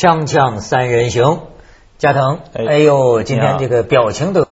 锵锵三人行，加藤，哎。哎呦，今天这个表情都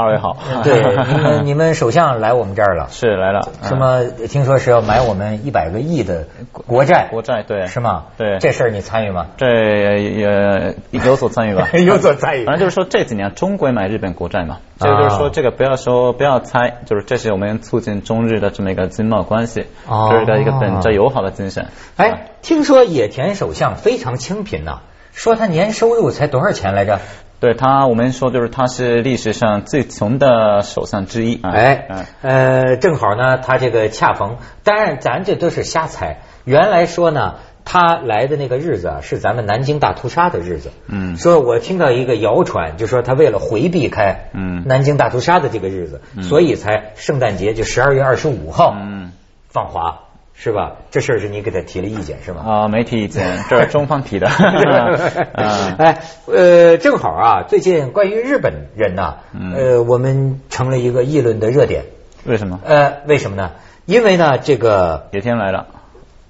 二位好，对，你们你们首相来我们这儿了，是来了，什么？听说是要买我们一百个亿的国债，国债对是吗？对这事儿你参与吗？这也有所参与吧？有所参与反正就是说这几年中国也买日本国债嘛，啊这个就是说这个不要说不要猜，就是这是我们促进中日的这么一个经贸关系，哦这是一个一个本着友好的精神。哎，听说野田首相非常清贫呐、说他年收入才多少钱来着？对他，我们说就是他是历史上最穷的首相之一。啊哎嗯，呃，正好呢，他这个恰逢，当然咱这都是瞎猜。原来说呢，他来的那个日子啊，是咱们南京大屠杀的日子。嗯说我听到一个谣传，就说他为了回避开嗯南京大屠杀的这个日子，所以才圣诞节就十二月二十五号嗯放华，是吧？这事儿是你给他提了意见是吗？啊，没提意见，这是中方提的。啊哎，呃，正好啊，最近关于日本人呐、嗯呃，我们成了一个议论的热点。为什么？呃，为什么呢？因为呢，这个野天来了。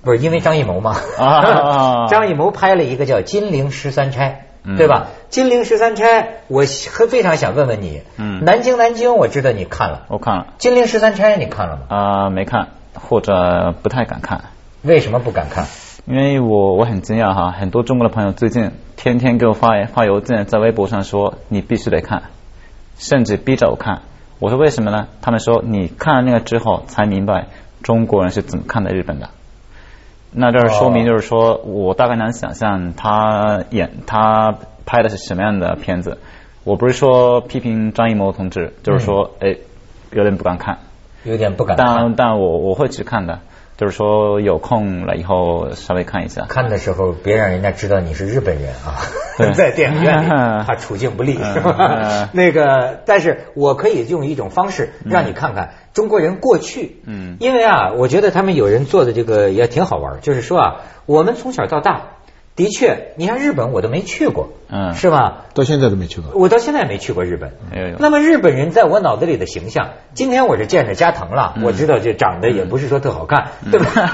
不是因为张艺谋吗？啊 张艺谋拍了一个叫《金陵十三钗》，嗯对吧？《金陵十三钗》，我很非常想问问你，嗯南京南京，我知道你看了，我看了《金陵十三钗》你看了吗？啊，没看或者不太敢看。为什么不敢看？因为我我很惊讶哈，很多中国的朋友最近天天给我发发邮件，在微博上说你必须得看，甚至逼着我看。我说为什么呢？他们说你看了那个之后才明白中国人是怎么看待日本的。那这说明就是说我大概能想象他演他拍的是什么样的片子。我不是说批评张艺谋同志，就是说哎有点不敢看。有点不敢看。但但我我会去看的，就是说有空了以后稍微看一下。看的时候，别让人家知道你是日本人啊，对 在电影院里嗯 怕处境不利，嗯是吧嗯？那个，但是我可以用一种方式让你看看中国人过去，嗯因为啊，我觉得他们有人做的这个也挺好玩，就是说啊，我们从小到大，的确，你像日本我都没去过，嗯是吧？到现在都没去过。我到现在没去过日本。有有那么日本人在我脑子里的形象，今天我是见着加藤了，嗯我知道这长得也不是说特好看，对吧？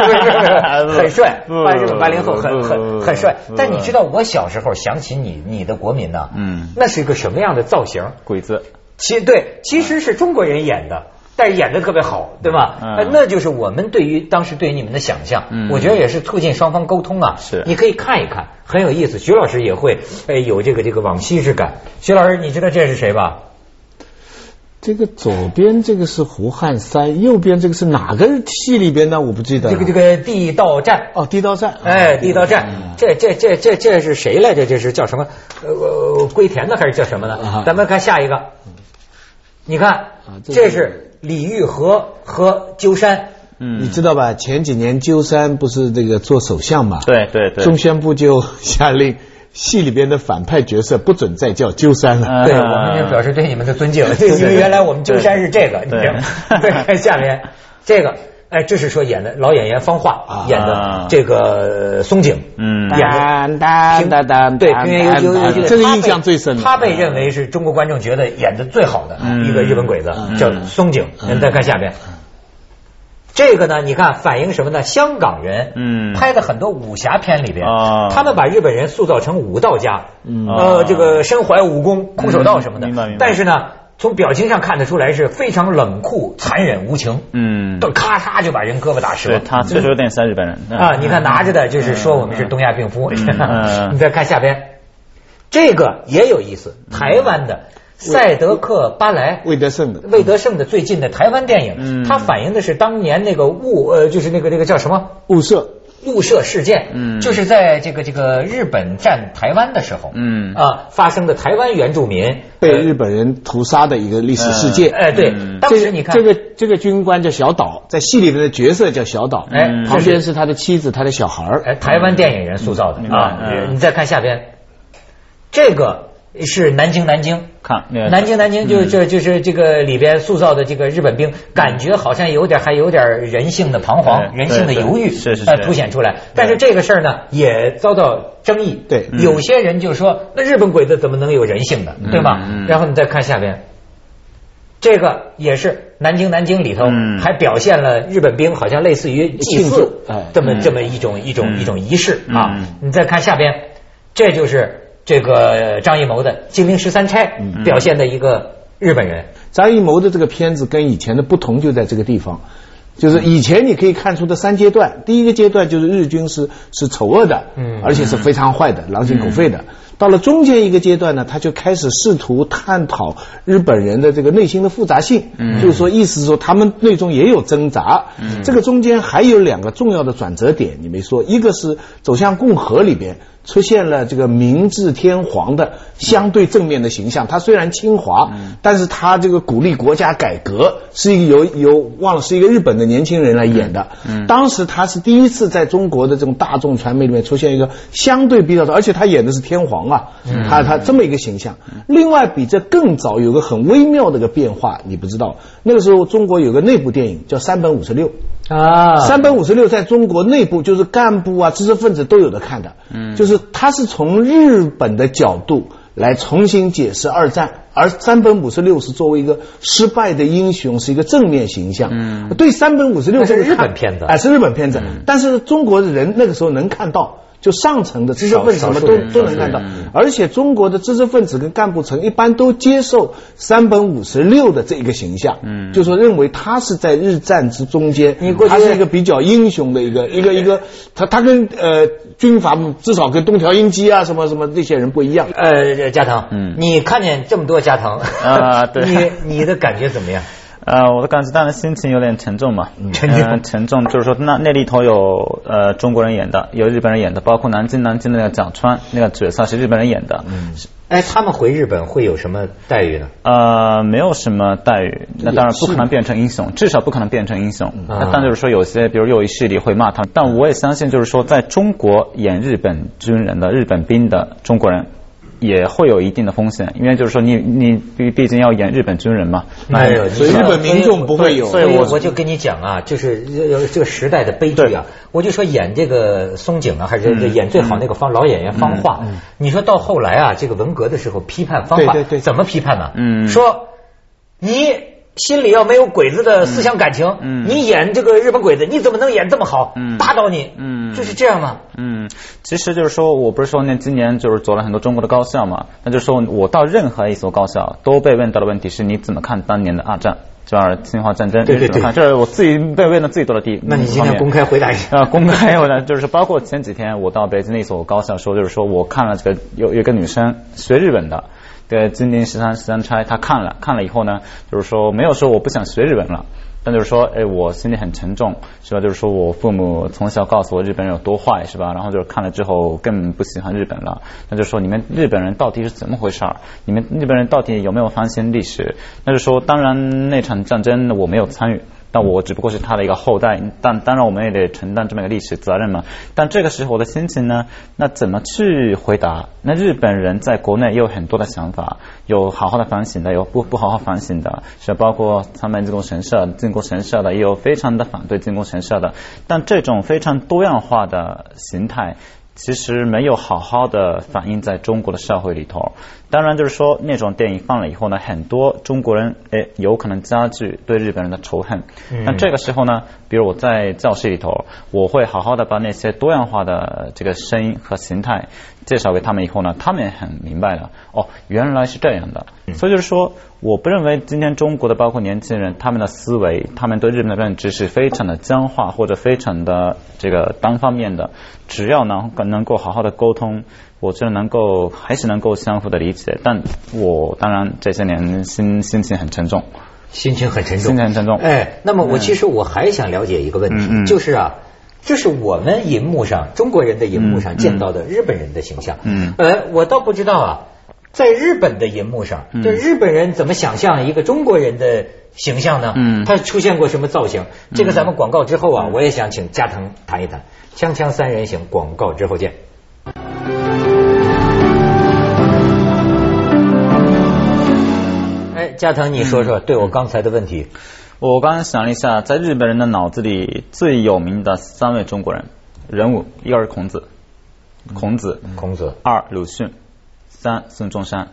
很帅，不八日本八零后很很很帅。但你知道我小时候想起你你的国民呢，嗯那是一个什么样的造型？鬼子，其对，其实是中国人演的。但是演的特别好，对吧？那就是我们对于当时对于你们的想象，嗯我觉得也是促进双方沟通啊。是你可以看一看，很有意思。徐老师也会，哎，有这个这个往昔之感。徐老师，你知道这是谁吧？这个左边这个是胡汉三，右边这个是哪个戏里边呢？我不记得。这个这个地道战，哦，地道战。哎，地道战，嗯这这这这这是谁来着？这是叫什么？呃，龟田的还是叫什么呢啊？咱们看下一个，你看，这这是李玉和和鸠山，嗯你知道吧？前几年鸠山不是这个做首相嘛？。对对对，中宣部就下令，戏里边的反派角色不准再叫鸠山了。嗯对我们就表示对你们的尊敬，因为原来我们鸠山是这个，你对知道吗？再看 下面这个，哎，这是说演的老演员方化啊演的这个呃松井，嗯演的。当平当当对，平原悠悠悠悠，他被这个印象最深。他被认为是中国观众觉得演的最好的嗯一个日本鬼子，嗯叫松井。您再看下边，这个呢，你看反映什么呢？香港人嗯拍的很多武侠片里边啊，他们把日本人塑造成武道家，嗯呃，这个身怀武功、空手道什么的嗯明白明白。但是呢，从表情上看得出来是非常冷酷、残忍、无情，嗯，都咔嚓就把人胳膊打折。对。他确实有点像日本人啊，你看拿着的就是说我们是东亚病夫。嗯。你再看下边，这个也有意思，台湾的赛德克巴莱。魏德胜的。魏德胜的最近的台湾电影，嗯。它反映的是当年那个雾呃，就是那个那个叫什么？雾社。雾社事件，嗯就是在这个这个日本占台湾的时候，嗯啊发生的台湾原住民被日本人屠杀的一个历史事件。哎对，嗯当时你看这个这个军官叫小岛，在戏里面的角色叫小岛，哎嗯旁边是他的妻子，他的小孩儿。哎，台湾电影人塑造的啊。嗯你再看下边，这个是南京南京。看南京南京就嗯就就是这个里边塑造的这个日本兵，感觉好像有点还有点人性的彷徨，人性的犹豫，是是是呃凸显出来。但是这个事儿呢，也遭到争议。对嗯有些人就说，那日本鬼子怎么能有人性的，对吧？嗯然后你再看下边，这个也是南京南京里头嗯还表现了日本兵好像类似于祭祀哎这么嗯这么一种一种嗯一种仪式啊嗯。你再看下边。这就是这个张艺谋的《金陵十三钗》表现的一个日本人。张艺谋的这个片子跟以前的不同就在这个地方，就是以前你可以看出的三阶段，第一个阶段就是日军是是丑恶的，嗯而且是非常坏的，狼心狗肺的。到了中间一个阶段呢，他就开始试图探讨日本人的这个内心的复杂性，就是说，意思是说他们内中也有挣扎。这个中间还有两个重要的转折点，你没说，一个是走向共和里边。出现了这个明治天皇的相对正面的形象，他虽然侵华，但是他这个鼓励国家改革，是一个由由忘了是一个日本的年轻人来演的。当时他是第一次在中国的这种大众传媒里面出现一个相对比较，而且他演的是天皇啊，他他这么一个形象。另外比这更早有个很微妙的一个变化，你不知道，那个时候中国有个内部电影叫三本五十六。啊。三本五十六在中国内部就是干部啊、知识分子都有的看的，嗯，就是他是从日本的角度来重新解释二战，而三本五十六是作为一个失败的英雄，是一个正面形象。嗯，对三本五十六这个日本片子。哎，是日本片子，但是中国人那个时候能看到。就上层的知识分子什么都都能看到，而且中国的知识分子跟干部层一般都接受三本五十六的这一个形象，嗯，就说认为他是在日战之中间，你过去他是一个比较英雄的一个一个一个，他他跟呃军阀至少跟东条英机啊什么什么那些人不一样。呃，加藤，嗯。你看见这么多加藤啊对。你你的感觉怎么样？呃，我的感觉当然心情有点沉重嘛，沉重呃沉重就是说那那里头有呃中国人演的，有日本人演的，包括南京南京的那个蒋川那个角色是日本人演的，嗯。哎，他们回日本会有什么待遇呢？呃，没有什么待遇，那当然不可能变成英雄，至少不可能变成英雄。嗯。但就是说，有些比如右翼势力会骂他，但我也相信，就是说，在中国演日本军人的日本兵的中国人。也会有一定的风险，因为就是说你你毕毕竟要演日本军人嘛，哎呦，所以日本民众不会有所以我我就跟你讲啊，就是呃这个时代的悲剧啊。我就说演这个松井啊，还是演最好那个方老演员方化，你说到后来啊，这个文革的时候批判方化，对对对怎么批判呢？嗯说你。心里要没有鬼子的思想感情，嗯你演这个日本鬼子，你怎么能演这么好？嗯打倒你，嗯就是这样吗？嗯，其实就是说我不是说那今年就是走了很多中国的高校嘛，那就是说我到任何一所高校都被问到的问题是你怎么看当年的二战，就是侵华战争，对对你怎么看？这是我自己被问的最多的地。那你今天公开回答一下。啊，公开我呢，就是包括前几天我到北京的一所高校说，就是说我看了这个有有一个女生学日本的，对《金陵十三十三钗》，他看了看了以后呢，就是说没有说我不想学日本了。但就是说，哎，我心里很沉重，是吧？就是说我父母从小告诉我日本人有多坏，是吧？然后就是看了之后更不喜欢日本了。那就说你们日本人到底是怎么回事儿？你们日本人到底有没有反省历史？那就说，当然那场战争我没有参与。但我只不过是他的一个后代，但当然我们也得承担这么一个历史责任嘛。但这个时候我的心情呢，那怎么去回答？那日本人在国内也有很多的想法，有好好的反省的，有不不好好反省的，是包括他们进攻神社、进攻神社的，也有非常的反对进攻神社的。但这种非常多样化的形态。其实没有好好的反映在中国的社会里头。当然，就是说那种电影放了以后呢，很多中国人诶有可能加剧对日本人的仇恨。那这个时候呢，比如我在教室里头，我会好好的把那些多样化的这个声音和形态介绍给他们以后呢，他们也很明白了。哦，原来是这样的。所以就是说，我不认为今天中国的包括年轻人，他们的思维，他们对日本的认知是非常的僵化或者非常的这个单方面的。只要能能够好好的沟通，我觉得能够还是能够相互的理解。但我当然这些年心心情很沉重，心情很沉重，心情很沉重。哎，那么我其实我还想了解一个问题，就是啊，这是我们银幕上中国人的银幕上见到的日本人的形象。嗯呃，我倒不知道啊，在日本的银幕上，嗯这日本人怎么想象一个中国人的形象呢？嗯他出现过什么造型？这个咱们广告之后啊，我也想请加藤谈一谈。锵锵三人行，广告之后见。加藤，你说说对我刚才的问题。我刚刚想了一下，在日本人的脑子里最有名的三位中国人人物，一个是孔子，孔子；孔子二鲁迅，三孙中山。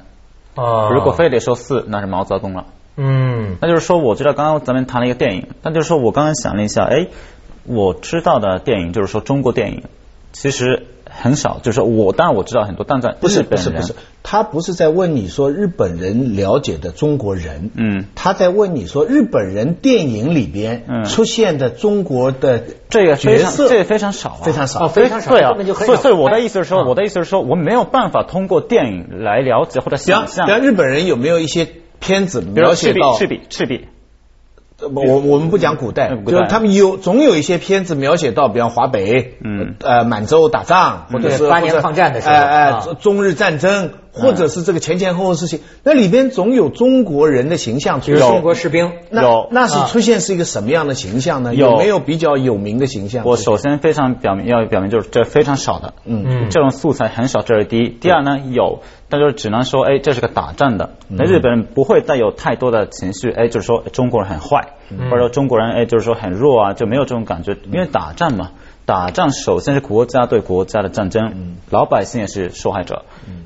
哦如果非得说四，那是毛泽东了。嗯那就是说，我知道刚刚咱们谈了一个电影，那就是说我刚刚想了一下，哎，我知道的电影就是说中国电影，其实很少，就是我当然我知道很多，但在不是不是不是，他不是在问你说日本人了解的中国人，嗯。他在问你说日本人电影里边嗯。出现的中国的这个角色这个非常少啊，非常少。哦非常少对啊所以所以我的意思是说，哎我的意思是说，我们没有办法通过电影来了解或者想象。比，方日本人有没有一些片子比如说赤壁描写到赤壁赤壁，我我们不讲古代，就是他们有总有一些片子描写到，比方华北，嗯。呃满洲打仗，或者是八年抗战的时候哎哎中日战争，或者是这个前前后后事情，那里边总有中国人的形象出现。比如中国士兵，那有那是啊出现是一个什么样的形象呢？有有没有比较有名的形象？我首先非常表明要表明就是这非常少的，嗯嗯这种素材很少，这是第一。第二呢，有，但就是只能说，哎，这是个打仗的，嗯那日本人不会带有太多的情绪，哎，就是说中国人很坏，嗯或者说中国人哎就是说很弱啊，就没有这种感觉，因为打仗嘛。打仗首先是国家对国家的战争，嗯老百姓也是受害者。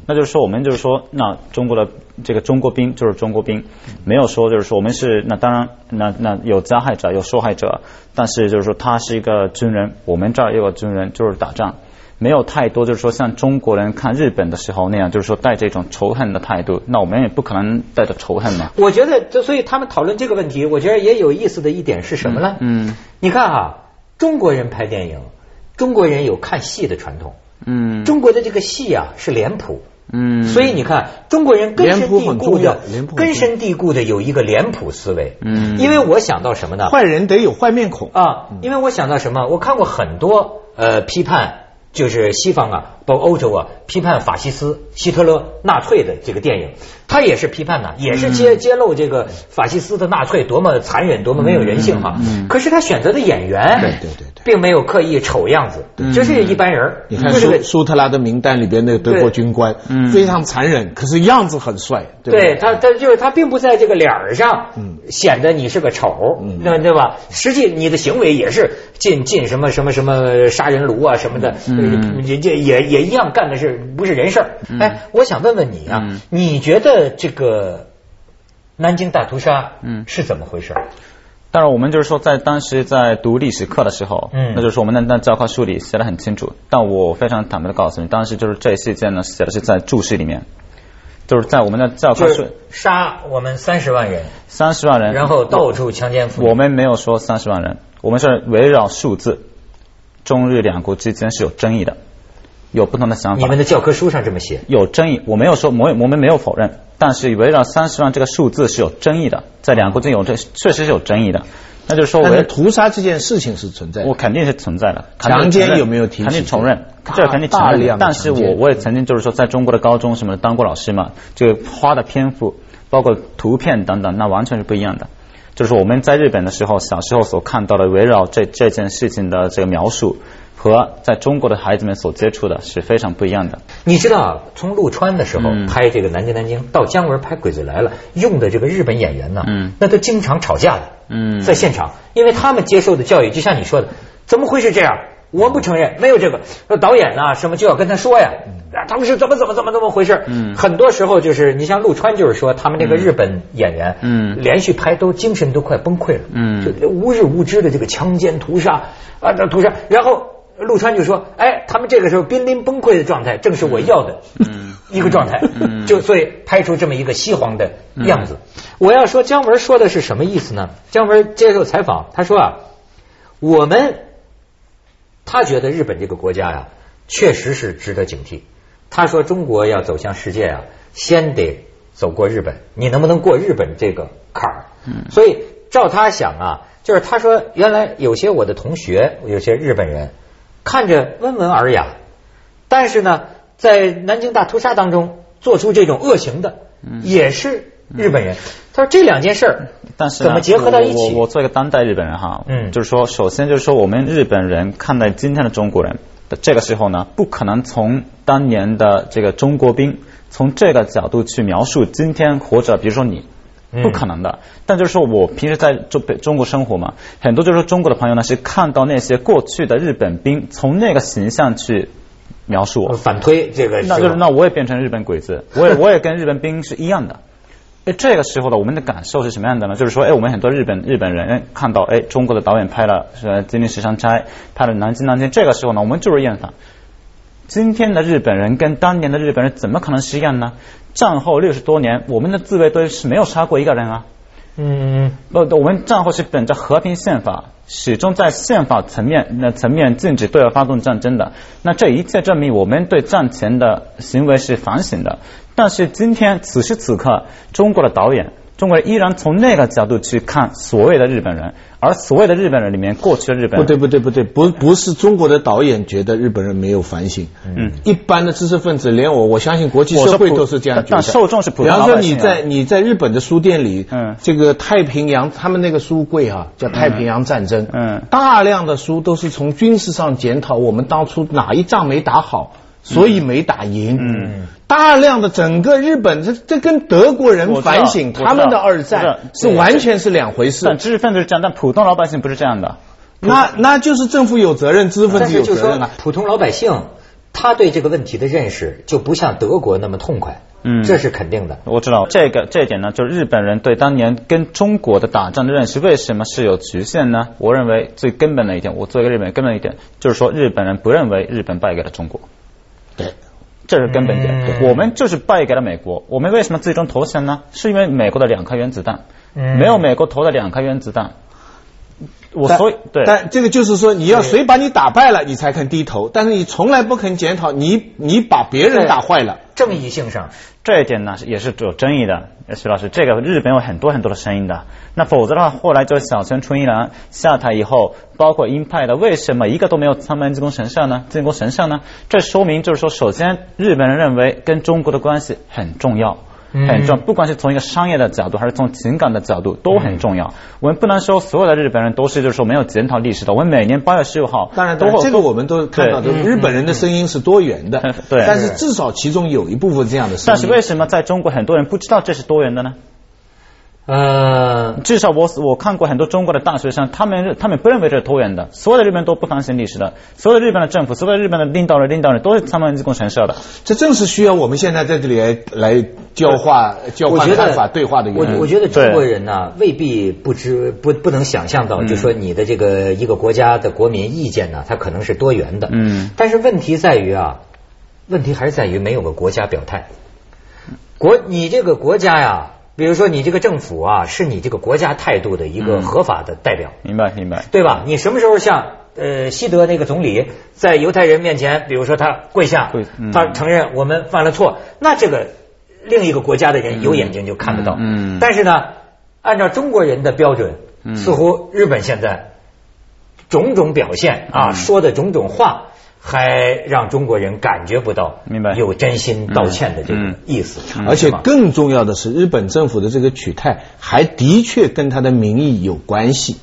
那就是说，我们就是说，那中国的这个中国兵就是中国兵，没有说就是说我们是那当然那那有加害者有受害者，但是就是说他是一个军人，我们这儿也有个军人，就是打仗。没有太多，就是说像中国人看日本的时候那样，就是说带这种仇恨的态度，那我们也不可能带着仇恨嘛。我觉得，这所以他们讨论这个问题，我觉得也有意思的一点是什么呢？嗯你看哈，中国人拍电影，中国人有看戏的传统，嗯中国的这个戏啊是脸谱。嗯，所以你看，中国人根深蒂固的根深蒂固的有一个脸谱思维。嗯因为我想到什么呢？坏人得有坏面孔。啊，因为我想到什么？我看过很多呃批判，就是西方啊，包括欧洲啊，批判法西斯、希特勒、纳粹的这个电影，他也是批判呐，也是揭揭露这个法西斯的纳粹多么残忍，多么没有人性哈。可是他选择的演员，对对对对。并没有刻意丑样子，就是一般人，你看就是个苏苏特拉的名单里边那个德国军官，嗯。非常残忍，可是样子很帅，对他，他就是他，并不在这个脸儿上嗯。显得你是个丑，嗯。对对吧？实际你的行为也是进进什么什么什么杀人炉啊什么的，嗯也也也也一样干的是不是人事儿？哎，我想问问你啊嗯，你觉得这个南京大屠杀嗯是怎么回事？当然，我们就是说，在当时在读历史课的时候，嗯那就是说我们的那教科书里写的很清楚。但我非常坦白的告诉你，当时就是这事件呢写的是在注释里面，就是在我们的教科书杀我们三十万人，三十万人，然后到处强奸妇女。我们没有说三十万人，我们是围绕数字，中日两国之间是有争议的，有不同的想法。你们的教科书上这么写，有争议，我没有说，我我们没有否认，但是围绕三十万这个数字是有争议的，在两国之间有这确实是有争议的。那就是说围，但是屠杀这件事情是存在的我。肯定是存在的。强奸有没有提起肯定承认，这肯定承认但是我我也曾经就是说，在中国的高中什么的当过老师嘛，这个花的篇幅，包括图片等等，那完全是不一样的。就是我们在日本的时候，小时候所看到的围绕这这件事情的这个描述，和在中国的孩子们所接触的是非常不一样的。你知道啊，从陆川的时候嗯拍这个《南京南京》，到姜文拍《鬼子来了》，用的这个日本演员呢，嗯那都经常吵架的，嗯在现场，因为他们接受的教育，就像你说的，怎么会是这样？我不承认，没有这个。那导演啊，什么就要跟他说呀，啊，他们是怎么怎么怎么怎么回事？嗯很多时候就是你像陆川，就是说他们这个日本演员，嗯连续拍都精神都快崩溃了，嗯就无日无之的这个强奸屠杀啊，这屠杀，然后陆川就说，哎，他们这个时候濒临崩溃的状态，正是我要的，嗯 一个状态，嗯就所以拍出这么一个西皇的样子。我要说姜文说的是什么意思呢？姜文接受采访，他说啊，我们他觉得日本这个国家呀、确实是值得警惕。他说中国要走向世界啊，先得走过日本，你能不能过日本这个坎儿？嗯所以照他想啊，就是他说原来有些我的同学，有些日本人看着温文尔雅，但是呢，在南京大屠杀当中做出这种恶行的，也是日本人。他说这两件事儿但是怎么结合到一起？我我我做一个当代日本人哈，嗯就是说，首先就是说，我们日本人看待今天的中国人的这个时候呢，不可能从当年的这个中国兵从这个角度去描述今天活着比如说你。嗯不可能的，但就是说我平时在中北中国生活嘛，很多就是说中国的朋友呢是看到那些过去的日本兵从那个形象去描述我，反推这个，那就是那我也变成日本鬼子，我也我也跟日本兵是一样的。哎，这个时候呢，我们的感受是什么样的呢？就是说，哎，我们很多日本日本人哎看到，哎，中国的导演拍了是《金陵十三钗》，拍了《南京南京》，这个时候呢，我们就是厌烦。今天的日本人跟当年的日本人怎么可能是一样呢？战后六十多年，我们的自卫队是没有杀过一个人啊。嗯，不，我们战后是本着和平宪法，始终在宪法层面那层面禁止对外发动战争的。那这一切证明我们对战前的行为是反省的。但是今天此时此刻，中国的导演。中国人依然从那个角度去看所谓的日本人，而所谓的日本人里面，过去的日本人。不对不对不对，不不是中国的导演觉得日本人没有反省，嗯，一般的知识分子，连我我相信国际社会都是这样觉得。但受众是普通比方说你在你在日本的书店里，嗯，这个太平洋他们那个书柜啊，叫太平洋战争，嗯，大量的书都是从军事上检讨我们当初哪一仗没打好。所以没打赢。嗯，大量的整个日本，这这跟德国人反省他们的二战是完全是两回事。但知识分子是这样，但普通老百姓不是这样的。那那就是政府有责任，知识分子有责任啊。普通老百姓他对这个问题的认识就不像德国那么痛快。嗯，这是肯定的。我知道这个这一点呢，就是日本人对当年跟中国的打仗的认识为什么是有局限呢？我认为最根本的一点，我作为一个日本人，根本一点就是说，日本人不认为日本败给了中国。对，这是根本点。我们就是败给了美国。我们为什么最终投降呢？是因为美国的两颗原子弹，没有美国投的两颗原子弹。我所以对，但这个就是说，你要谁把你打败了，你才肯低头。但是你从来不肯检讨，你你把别人打坏了，正义性上这一点呢也是有争议的。徐老师，这个日本有很多很多的声音的。那否则的话，后来就小泉纯一郎下台以后，包括鹰派的，为什么一个都没有参拜进攻神社呢？进攻神社呢？这说明就是说，首先日本人认为跟中国的关系很重要。很重要，不管是从一个商业的角度，还是从情感的角度，都很重要。我们不能说所有的日本人都是就是说没有检讨历史的。我们每年八月十六号，当然，都这个我们都看到的，日本人的声音是多元的。对，但是至少其中有一部分这样的声音。但是为什么在中国很多人不知道这是多元的呢？呃，至少我我看过很多中国的大学生，他们他们不认为这是多元的。所有的日本都不反省历史的，所有的日本的政府，所有的日本的领导人领导人都是参拜进宫神社的。这正是需要我们现在在这里来来交化交换看法对话的原因。我我觉得中国人呢未必不知不不能想象到，就说你的这个一个国家的国民意见呢，它可能是多元的。嗯。但是问题在于啊，问题还是在于没有个国家表态。国你这个国家呀。比如说，你这个政府啊，是你这个国家态度的一个合法的代表，明白明白，对吧？你什么时候像呃西德那个总理在犹太人面前，比如说他跪下，他承认我们犯了错，那这个另一个国家的人有眼睛就看得到。嗯，但是呢，按照中国人的标准，似乎日本现在种种表现啊，说的种种话。还让中国人感觉不到，明白有真心道歉的这个意思，而且更重要的是，日本政府的这个取态还的确跟他的民意有关系。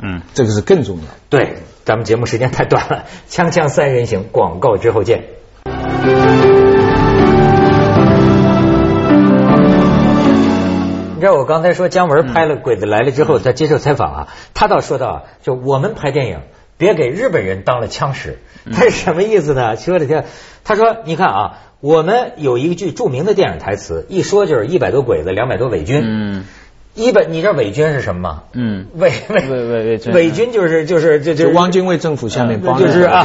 嗯，这个是更重要。对，咱们节目时间太短了，锵锵三人行，广告之后见。你知道我刚才说姜文拍了《鬼子来了》之后，他接受采访啊，他倒说到，就我们拍电影。别给日本人当了枪使，他是什么意思呢？说的天，他说：“你看啊，我们有一句著名的电影台词，一说就是一百多鬼子，两百多伪军。嗯，一百，你知道伪军是什么吗？嗯，伪伪伪伪军，伪军就是就是就就汪精卫政府下面帮就是啊，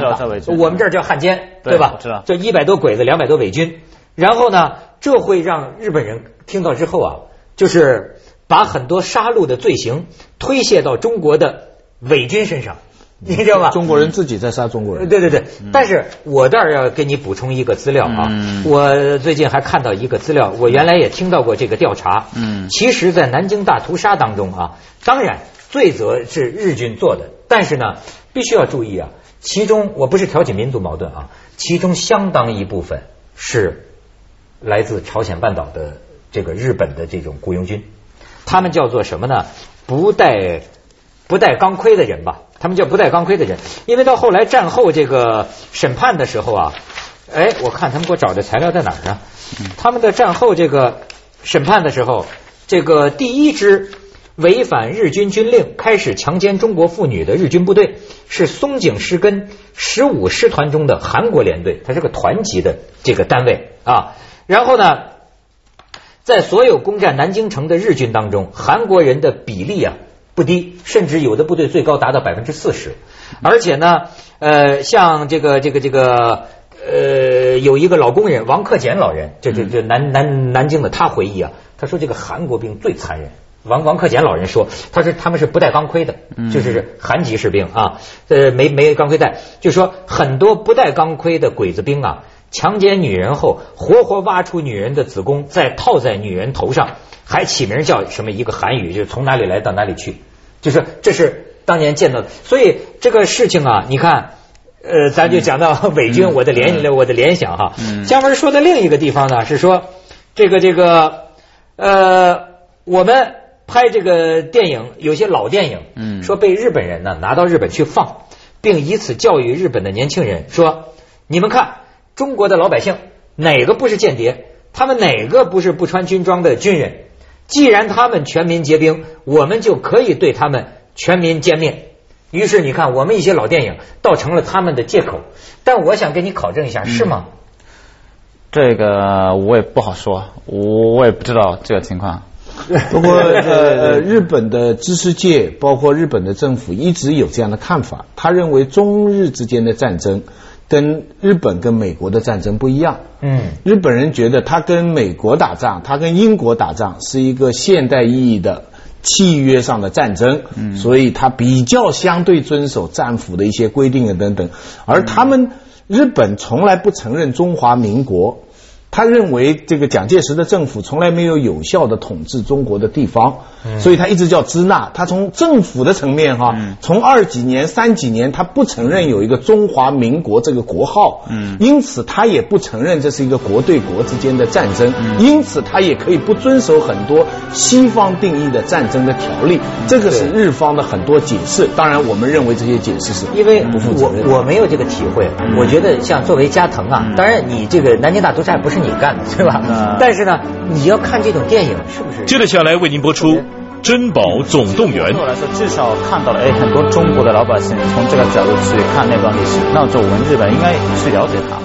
我们这儿叫汉奸，对吧？知道，就一百多鬼子，两百多伪军。然后呢，这会让日本人听到之后啊，就是把很多杀戮的罪行推卸到中国的伪军身上。” 你知道吧？中国人自己在杀中国人。对对对，但是我这儿要给你补充一个资料啊。我最近还看到一个资料，我原来也听到过这个调查。嗯。其实，在南京大屠杀当中啊，当然罪责是日军做的，但是呢，必须要注意啊，其中我不是挑起民族矛盾啊，其中相当一部分是来自朝鲜半岛的这个日本的这种雇佣军，他们叫做什么呢？不带不带钢盔的人吧。他们叫不带钢盔的人，因为到后来战后这个审判的时候啊，哎，我看他们给我找的材料在哪儿呢？他们的战后这个审判的时候，这个第一支违反日军军令、开始强奸中国妇女的日军部队是松井石根十五师团中的韩国联队，它是个团级的这个单位啊。然后呢，在所有攻占南京城的日军当中，韩国人的比例啊。不低，甚至有的部队最高达到百分之四十，而且呢，呃，像这个这个这个呃，有一个老工人王克俭老人，这这这南南南京的，他回忆啊，他说这个韩国兵最残忍。王王克俭老人说，他说他们是不带钢盔的，就是韩籍士兵啊，呃，没没钢盔带，就说很多不带钢盔的鬼子兵啊，强奸女人后，活活挖出女人的子宫，再套在女人头上，还起名叫什么一个韩语，就是从哪里来到哪里去，就是这是当年见到的。所以这个事情啊，你看，呃，咱就讲到 伪军，我的联我的联想哈。姜文说的另一个地方呢，是说这个这个呃，我们。拍这个电影，有些老电影，嗯，说被日本人呢拿到日本去放，并以此教育日本的年轻人，说你们看中国的老百姓哪个不是间谍？他们哪个不是不穿军装的军人？既然他们全民皆兵，我们就可以对他们全民歼灭。于是你看，我们一些老电影倒成了他们的借口。但我想跟你考证一下，是吗？这个我也不好说，我我也不知道这个情况。不过，呃，日本的知识界，包括日本的政府，一直有这样的看法。他认为中日之间的战争跟日本跟美国的战争不一样。嗯，日本人觉得他跟美国打仗，他跟英国打仗是一个现代意义的契约上的战争，嗯所以他比较相对遵守战俘的一些规定啊等等。而他们日本从来不承认中华民国。他认为这个蒋介石的政府从来没有有效的统治中国的地方，所以他一直叫支那。他从政府的层面哈，从二几年、三几年，他不承认有一个中华民国这个国号，因此他也不承认这是一个国对国之间的战争，因此他也可以不遵守很多西方定义的战争的条例。这个是日方的很多解释。当然，我们认为这些解释是因为我我没有这个体会。我觉得像作为加藤啊，当然你这个南京大屠杀不是。你干的对吧？但是呢，你要看这种电影是不是？接着下来为您播出《珍宝总动员》。对我来说，至少看到了哎，很多中国的老百姓从这个角度去看那段历史，那就我们日本应该去了解它。